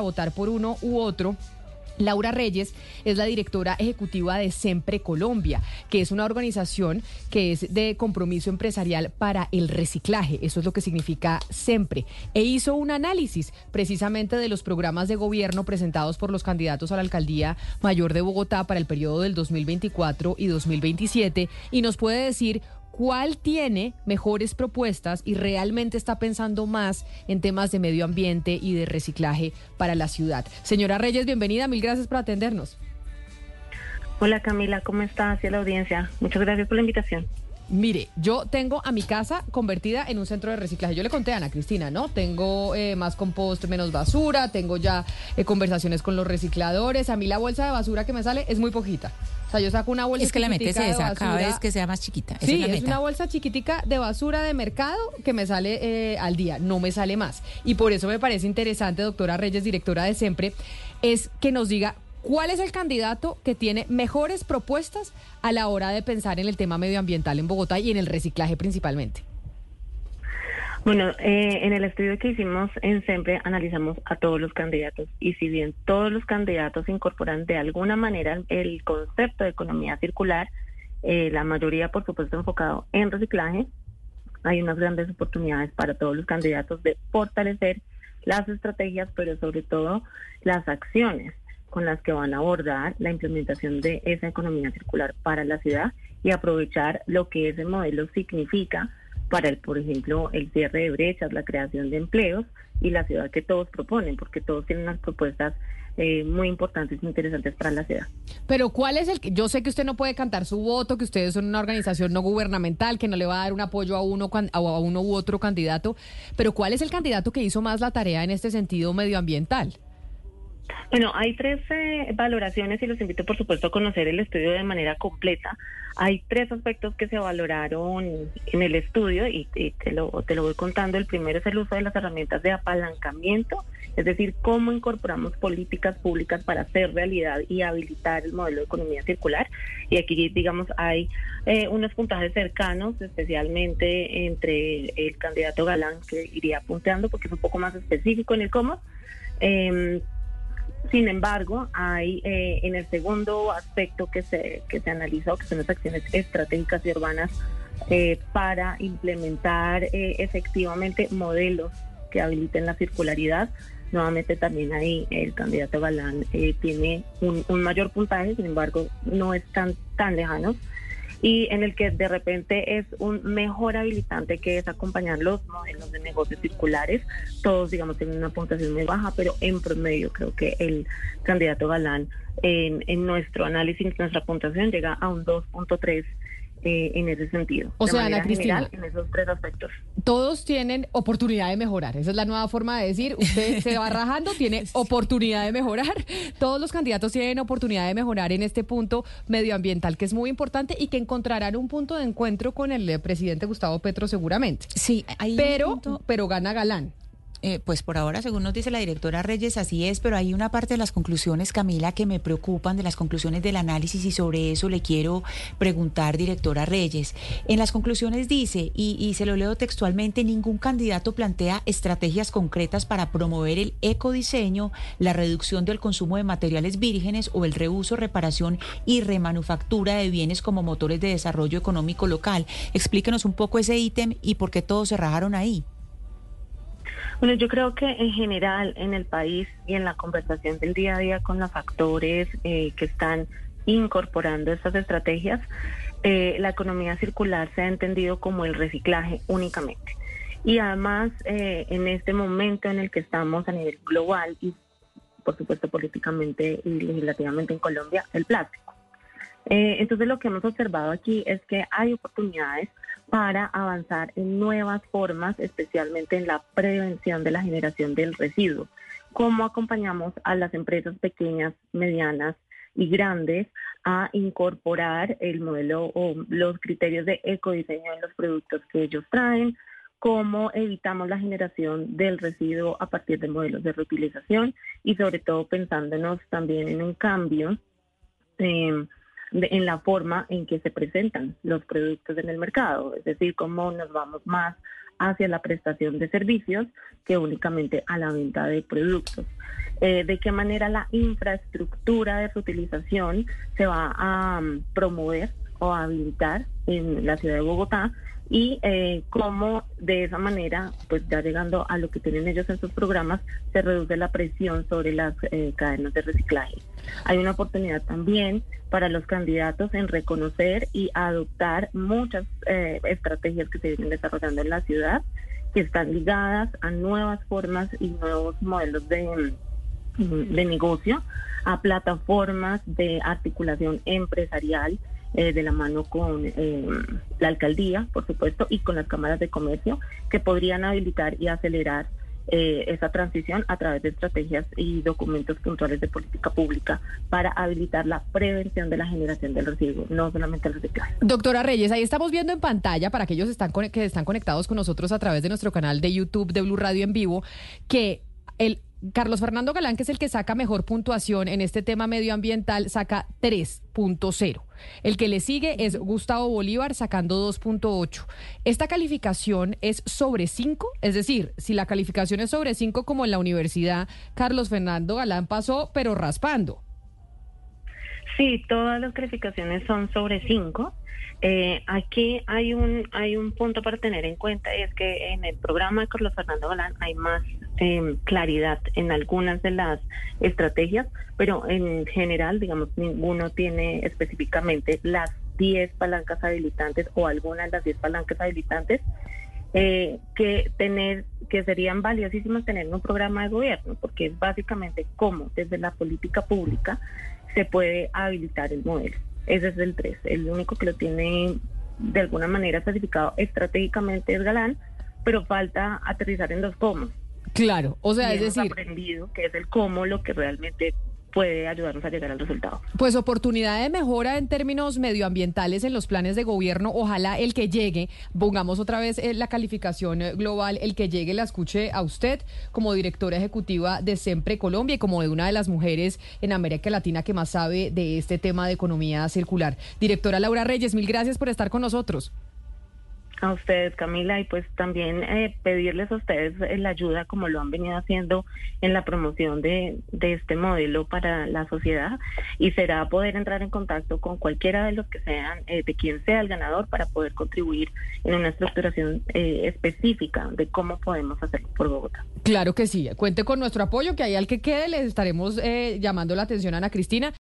votar por uno u otro. Laura Reyes es la directora ejecutiva de Sempre Colombia, que es una organización que es de compromiso empresarial para el reciclaje. Eso es lo que significa Sempre. E hizo un análisis precisamente de los programas de gobierno presentados por los candidatos a la alcaldía mayor de Bogotá para el periodo del 2024 y 2027 y nos puede decir cuál tiene mejores propuestas y realmente está pensando más en temas de medio ambiente y de reciclaje para la ciudad. Señora Reyes, bienvenida, mil gracias por atendernos. Hola Camila, ¿cómo está hacia la audiencia? Muchas gracias por la invitación. Mire, yo tengo a mi casa convertida en un centro de reciclaje. Yo le conté a Ana Cristina, ¿no? Tengo eh, más compost, menos basura, tengo ya eh, conversaciones con los recicladores. A mí la bolsa de basura que me sale es muy poquita. O sea, yo saco una bolsa Es que la metes esa cada vez que sea más chiquita. sí, es, una bolsa chiquitica de basura de mercado que me sale eh, al día, no me sale más. Y por eso me parece interesante, doctora Reyes, directora de Siempre, es que nos diga ¿Cuál es el candidato que tiene mejores propuestas a la hora de pensar en el tema medioambiental en Bogotá y en el reciclaje principalmente? Bueno, eh, en el estudio que hicimos en Siempre analizamos a todos los candidatos y si bien todos los candidatos incorporan de alguna manera el concepto de economía circular, eh, la mayoría por supuesto enfocado en reciclaje, hay unas grandes oportunidades para todos los candidatos de fortalecer las estrategias, pero sobre todo las acciones con las que van a abordar la implementación de esa economía circular para la ciudad y aprovechar lo que ese modelo significa para, el, por ejemplo, el cierre de brechas, la creación de empleos y la ciudad que todos proponen, porque todos tienen unas propuestas eh, muy importantes e interesantes para la ciudad. Pero ¿cuál es el que, yo sé que usted no puede cantar su voto, que ustedes son una organización no gubernamental, que no le va a dar un apoyo a uno, a uno u otro candidato, pero ¿cuál es el candidato que hizo más la tarea en este sentido medioambiental? Bueno, hay tres eh, valoraciones y los invito, por supuesto, a conocer el estudio de manera completa. Hay tres aspectos que se valoraron en el estudio y, te, lo, te lo voy contando. El primero es el uso de las herramientas de apalancamiento, es decir, cómo incorporamos políticas públicas para hacer realidad y habilitar el modelo de economía circular. Y aquí, digamos, hay eh, unos puntajes cercanos, especialmente entre el candidato Galán, que iría punteando porque es un poco más específico en el cómo. Eh, sin embargo, hay eh, en el segundo aspecto que se, que se analizó, que son las acciones estratégicas y urbanas eh, para implementar eh, efectivamente modelos que habiliten la circularidad. Nuevamente también ahí el candidato Galán tiene un, un, mayor puntaje, sin embargo no es tan, tan lejano y en el que de repente es un mejor habilitante que es acompañar los modelos de negocios circulares. Todos, digamos, tienen una puntuación muy baja, pero en promedio creo que el candidato Galán en, en nuestro análisis, nuestra puntuación llega a un 2.3 eh, en ese sentido. O sea, Ana Cristina, en esos tres aspectos. Todos tienen oportunidad de mejorar. Esa es la nueva forma de decir. Usted se va rajando, tiene oportunidad de mejorar. Todos los candidatos tienen oportunidad de mejorar en este punto medioambiental que es muy importante y que encontrarán un punto de encuentro con el presidente Gustavo Petro seguramente. Sí, hay pero, pero gana Galán. Eh, pues por ahora, según nos dice la directora Reyes, así es, pero hay una parte de las conclusiones, Camila, que me preocupan, de las conclusiones del análisis y sobre eso le quiero preguntar, directora Reyes. En las conclusiones dice, y, y se lo leo textualmente, ningún candidato plantea estrategias concretas para promover el ecodiseño, la reducción del consumo de materiales vírgenes o el reuso, reparación y remanufactura de bienes como motores de desarrollo económico local. Explíquenos un poco ese ítem y por qué todos se rajaron ahí. Bueno, yo creo que en general en el país y en la conversación del día a día con los factores eh, que están incorporando estas estrategias, eh, la economía circular se ha entendido como el reciclaje únicamente. Y además, eh, en este momento en el que estamos a nivel global y, por supuesto, políticamente y legislativamente en Colombia, el plástico. entonces, lo que hemos observado aquí es que hay oportunidades para avanzar en nuevas formas, especialmente en la prevención de la generación del residuo. ¿Cómo acompañamos a las empresas pequeñas, medianas y grandes a incorporar el modelo o los criterios de ecodiseño en los productos que ellos traen? cómo evitamos la generación del residuo a partir de modelos de reutilización y sobre todo pensándonos también en un cambio eh, en la forma en que se presentan los productos en el mercado, es decir, cómo nos vamos más hacia la prestación de servicios que únicamente a la venta de productos. Eh, de qué manera la infraestructura de reutilización se va a um, promover o habilitar en la ciudad de Bogotá y eh, cómo de esa manera, pues ya llegando a lo que tienen ellos en sus programas, se reduce la presión sobre las eh, cadenas de reciclaje. Hay una oportunidad también para los candidatos en reconocer y adoptar muchas eh, estrategias que se vienen desarrollando en la ciudad, que están ligadas a nuevas formas y nuevos modelos de, de negocio, a plataformas de articulación empresarial eh, de la mano con eh, la alcaldía, por supuesto, y con las cámaras de comercio, que podrían habilitar y acelerar eh, esa transición a través de estrategias y documentos puntuales de política pública para habilitar la prevención de la generación del residuo, no solamente el reciclaje. Doctora Reyes, ahí estamos viendo en pantalla, para aquellos están que están conectados con nosotros a través de nuestro canal de YouTube de Blue Radio en vivo, que el Carlos Fernando Galán, que es el que saca mejor puntuación en este tema medioambiental, saca 3.0. El que le sigue es Gustavo Bolívar sacando 2.8. Esta calificación es sobre 5, es decir, si la calificación es sobre 5 como en la universidad, Carlos Fernando Galán pasó, pero raspando. Sí, todas las calificaciones son sobre 5. Eh, aquí hay un hay un punto para tener en cuenta y es que en el programa de Carlos Fernando Galán hay más eh, claridad en algunas de las estrategias, pero en general, digamos, ninguno tiene específicamente las 10 palancas habilitantes o algunas de las 10 palancas habilitantes eh, que tener que serían valiosísimos tener un programa de gobierno, porque es básicamente cómo desde la política pública se puede habilitar el modelo. Ese es el 3. El único que lo tiene de alguna manera especificado estratégicamente es Galán, pero falta aterrizar en los cómo. Claro, o sea, es decir... aprendido que es el cómo lo que realmente puede ayudarnos a llegar al resultado. Pues oportunidad de mejora en términos medioambientales en los planes de gobierno. Ojalá el que llegue, pongamos otra vez eh, la calificación eh, global, el que llegue la escuche a usted como directora ejecutiva de Siempre Colombia y como de una de las mujeres en América Latina que más sabe de este tema de economía circular. Directora Laura Reyes, mil gracias por estar con nosotros. A ustedes, Camila, y pues también eh, pedirles a ustedes eh, la ayuda como lo han venido haciendo en la promoción de, de, este modelo para la sociedad y será poder entrar en contacto con cualquiera de los que sean, eh, de quien sea el ganador, para poder contribuir en una estructuración específica de cómo podemos hacerlo por Bogotá. Claro que sí, cuente con nuestro apoyo, que ahí al que quede les estaremos llamando la atención Ana Cristina.